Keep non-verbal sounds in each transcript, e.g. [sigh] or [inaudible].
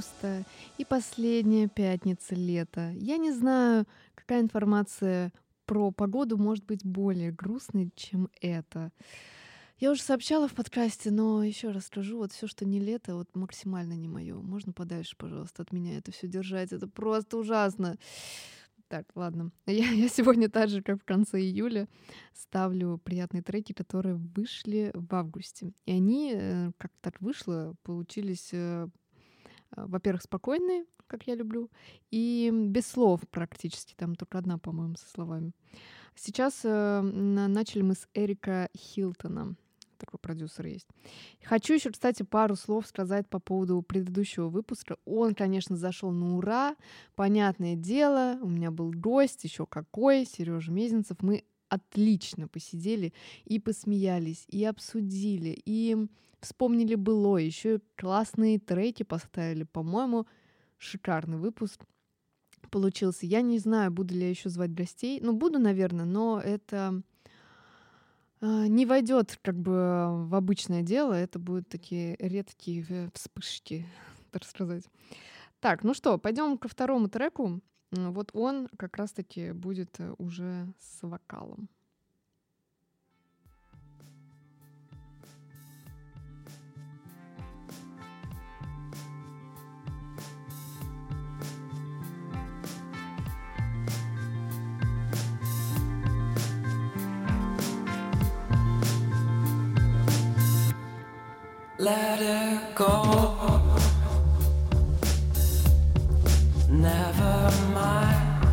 августа и последняя пятница лета. Я не знаю, какая информация про погоду может быть более грустной, чем это. Я уже сообщала в подкасте, но еще раз скажу, вот все, что не лето, вот максимально не мое. Можно подальше, пожалуйста, от меня это все держать. Это просто ужасно. Так, ладно. [laughs] Я, я сегодня так же, как в конце июля, ставлю приятные треки, которые вышли в августе. И они, э, как так вышло, получились э, во-первых, спокойные, как я люблю, и без слов практически, там только одна, по-моему, со словами. Сейчас э, начали мы с Эрика Хилтона, такой продюсер есть. Хочу еще, кстати, пару слов сказать по поводу предыдущего выпуска. Он, конечно, зашел на ура. Понятное дело, у меня был гость, еще какой, Сережа Мезенцев. Мы отлично посидели и посмеялись, и обсудили, и вспомнили было, еще классные треки поставили, по-моему, шикарный выпуск получился. Я не знаю, буду ли я еще звать гостей. Ну, буду, наверное, но это э, не войдет как бы в обычное дело. Это будут такие редкие вспышки, [laughs] так сказать. Так, ну что, пойдем ко второму треку. Вот он как раз-таки будет э, уже с вокалом. Let it go. Never mind.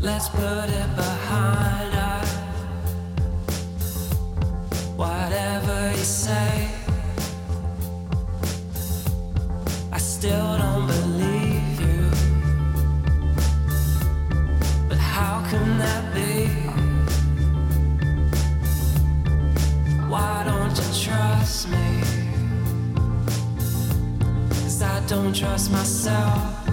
Let's put it behind us. Whatever you say, I still don't believe trust myself.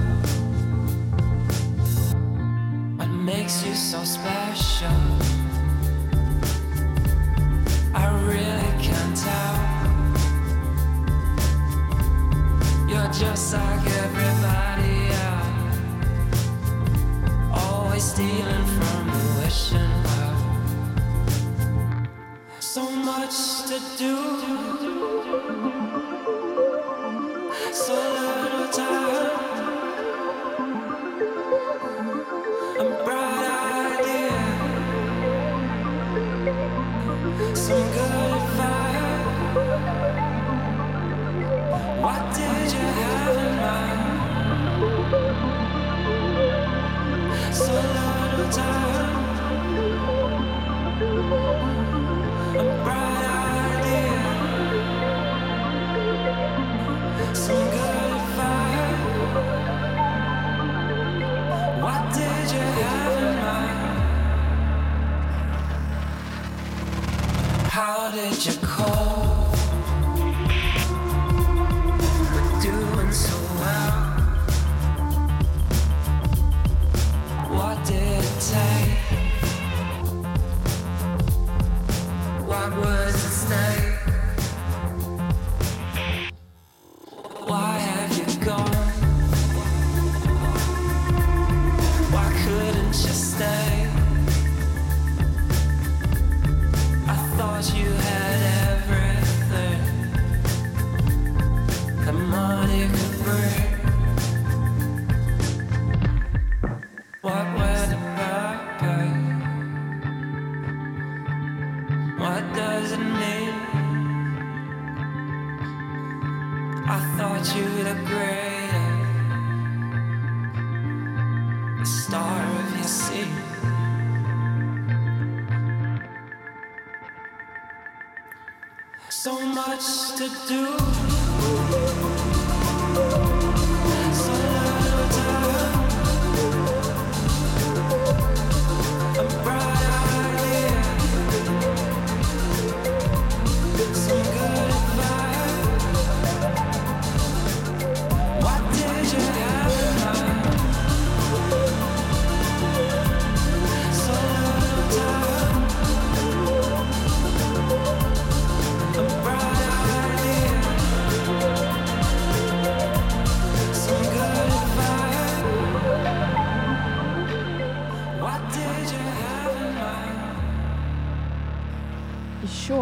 So much to do.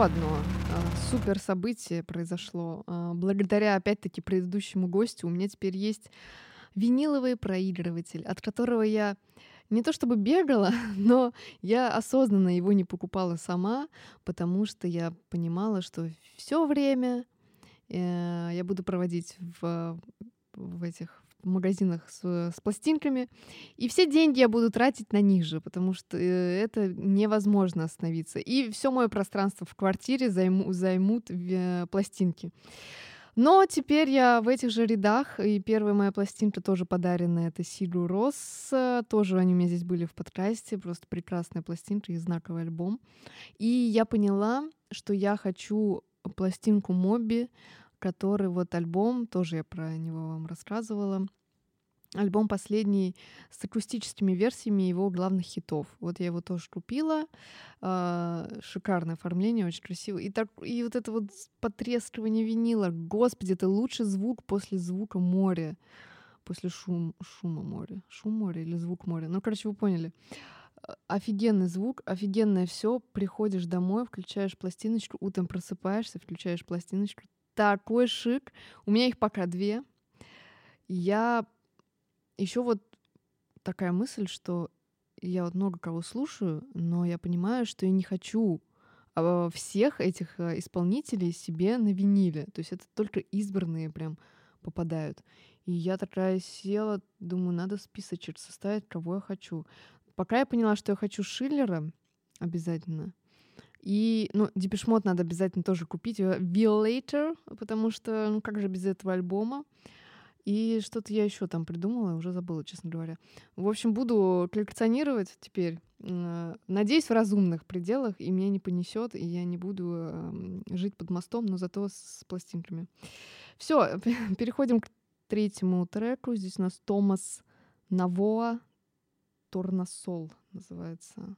Одно а, супер событие произошло. А, Благодаря, опять-таки, предыдущему гостю у меня теперь есть виниловый проигрыватель, от которого я не то чтобы бегала, [laughs] но я осознанно его не покупала сама, потому что я понимала, что все время э, я буду проводить в, в этих в магазинах с, с пластинками, и все деньги я буду тратить на них же, потому что э, это невозможно остановиться. И все мое пространство в квартире займу, займут э, пластинки. Но теперь я в этих же рядах, и первая моя пластинка тоже подаренная, это Сигу Рос, э, тоже они у меня здесь были в подкасте, просто прекрасная пластинка и знаковый альбом. И я поняла, что я хочу пластинку Моби, который вот альбом, тоже я про него вам рассказывала, альбом последний с акустическими версиями его главных хитов. Вот я его тоже купила. А, Шикарное оформление, очень красиво. И, так, и вот это вот потрескивание винила. Господи, это лучший звук после звука моря. После шум, шума моря. Шум моря или звук моря. Ну, короче, вы поняли. А, Офигенный звук, офигенное все. Приходишь домой, включаешь пластиночку, утром просыпаешься, включаешь пластиночку. Такой шик. У меня их пока две. Я еще вот такая мысль, что я вот много кого слушаю, но я понимаю, что я не хочу а, всех этих э, исполнителей себе на виниле. То есть это только избранные прям попадают. И я такая села, думаю, надо списочек составить, кого я хочу. Пока я поняла, что я хочу Шиллера обязательно. И, ну, Депешмот надо обязательно тоже купить. Violator, потому что, ну, как же без этого альбома. И что-то я еще там придумала, уже забыла, честно говоря. В общем, буду коллекционировать теперь. Надеюсь, в разумных пределах, и меня не понесет, и я не буду э, жить под мостом, но зато с пластинками. Все, [laughs] переходим к третьему треку. Здесь у нас Томас Навоа Торнасол называется.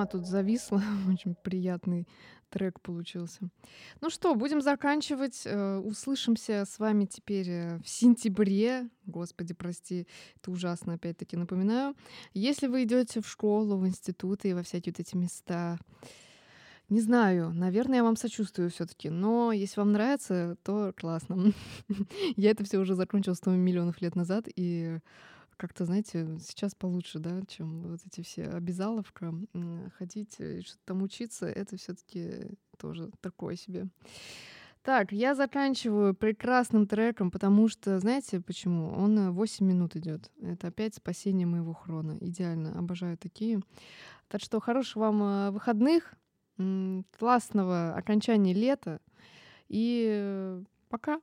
Сама тут зависла. [laughs] Очень приятный трек получился. Ну что, будем заканчивать. Э, услышимся с вами теперь э, в сентябре. Господи, прости, это ужасно, опять-таки напоминаю. Если вы идете в школу, в институты и во всякие вот эти места, не знаю, наверное, я вам сочувствую все-таки, но если вам нравится, то классно. [laughs] Я это все уже закончила 100 миллионов лет назад, и как-то, знаете, сейчас получше, да, чем вот эти все обязаловка. Ходить, э, что-то там учиться, это все таки тоже такое себе. Так, я заканчиваю прекрасным треком, потому что, знаете почему? Он 8 минут идет. Это опять спасение моего хрона. Идеально. Обожаю такие. Так что хороших вам э, выходных классного окончания лета и пока.